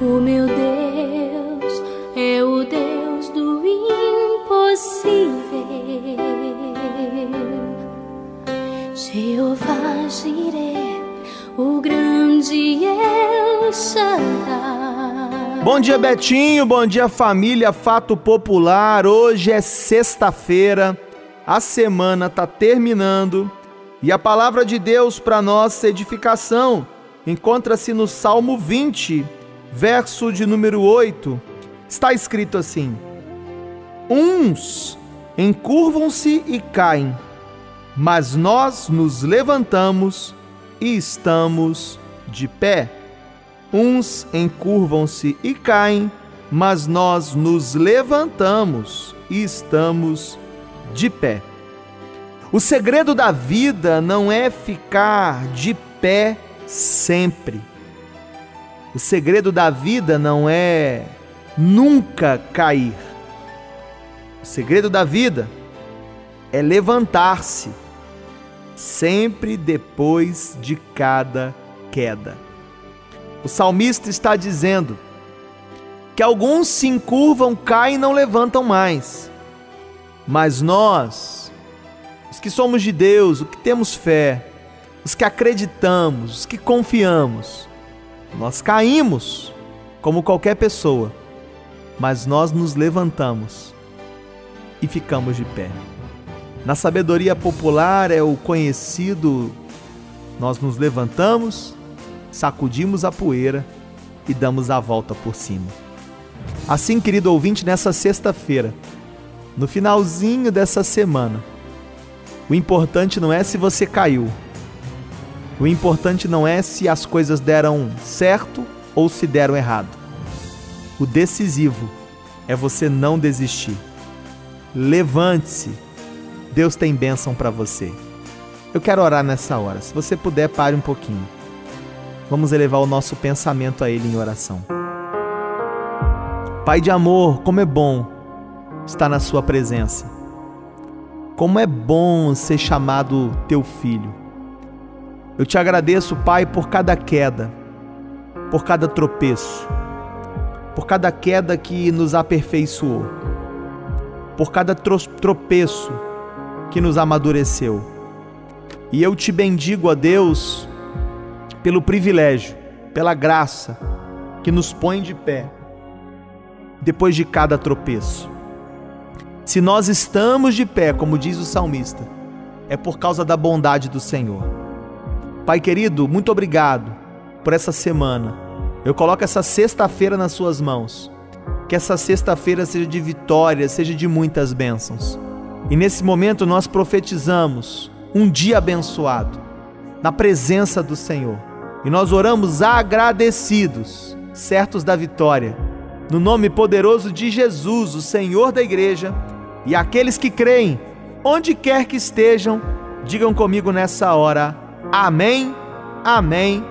O meu Deus é o Deus do impossível. Jeová Jireh, o grande El Shaddai. Bom dia, Betinho. Bom dia, família. Fato popular. Hoje é sexta-feira. A semana está terminando e a palavra de Deus para nossa edificação encontra-se no Salmo 20, verso de número 8. Está escrito assim: Uns encurvam-se e caem, mas nós nos levantamos e estamos de pé. Uns encurvam-se e caem, mas nós nos levantamos e estamos de pé. O segredo da vida não é ficar de pé sempre. O segredo da vida não é nunca cair. O segredo da vida é levantar-se sempre depois de cada queda. O salmista está dizendo que alguns se encurvam, caem e não levantam mais. Mas nós, os que somos de Deus, os que temos fé, os que acreditamos, os que confiamos, nós caímos como qualquer pessoa, mas nós nos levantamos e ficamos de pé. Na sabedoria popular é o conhecido: nós nos levantamos, sacudimos a poeira e damos a volta por cima. Assim, querido ouvinte, nessa sexta-feira, no finalzinho dessa semana, o importante não é se você caiu. O importante não é se as coisas deram certo ou se deram errado. O decisivo é você não desistir. Levante-se. Deus tem bênção para você. Eu quero orar nessa hora. Se você puder, pare um pouquinho. Vamos elevar o nosso pensamento a Ele em oração. Pai de amor, como é bom estar na Sua presença. Como é bom ser chamado teu filho. Eu te agradeço, Pai, por cada queda, por cada tropeço, por cada queda que nos aperfeiçoou, por cada tropeço que nos amadureceu. E eu te bendigo, a Deus, pelo privilégio, pela graça que nos põe de pé depois de cada tropeço. Se nós estamos de pé, como diz o salmista, é por causa da bondade do Senhor. Pai querido, muito obrigado por essa semana. Eu coloco essa sexta-feira nas Suas mãos. Que essa sexta-feira seja de vitória, seja de muitas bênçãos. E nesse momento nós profetizamos um dia abençoado, na presença do Senhor. E nós oramos agradecidos, certos da vitória. No nome poderoso de Jesus, o Senhor da igreja e aqueles que creem, onde quer que estejam, digam comigo nessa hora: Amém, Amém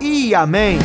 e Amém.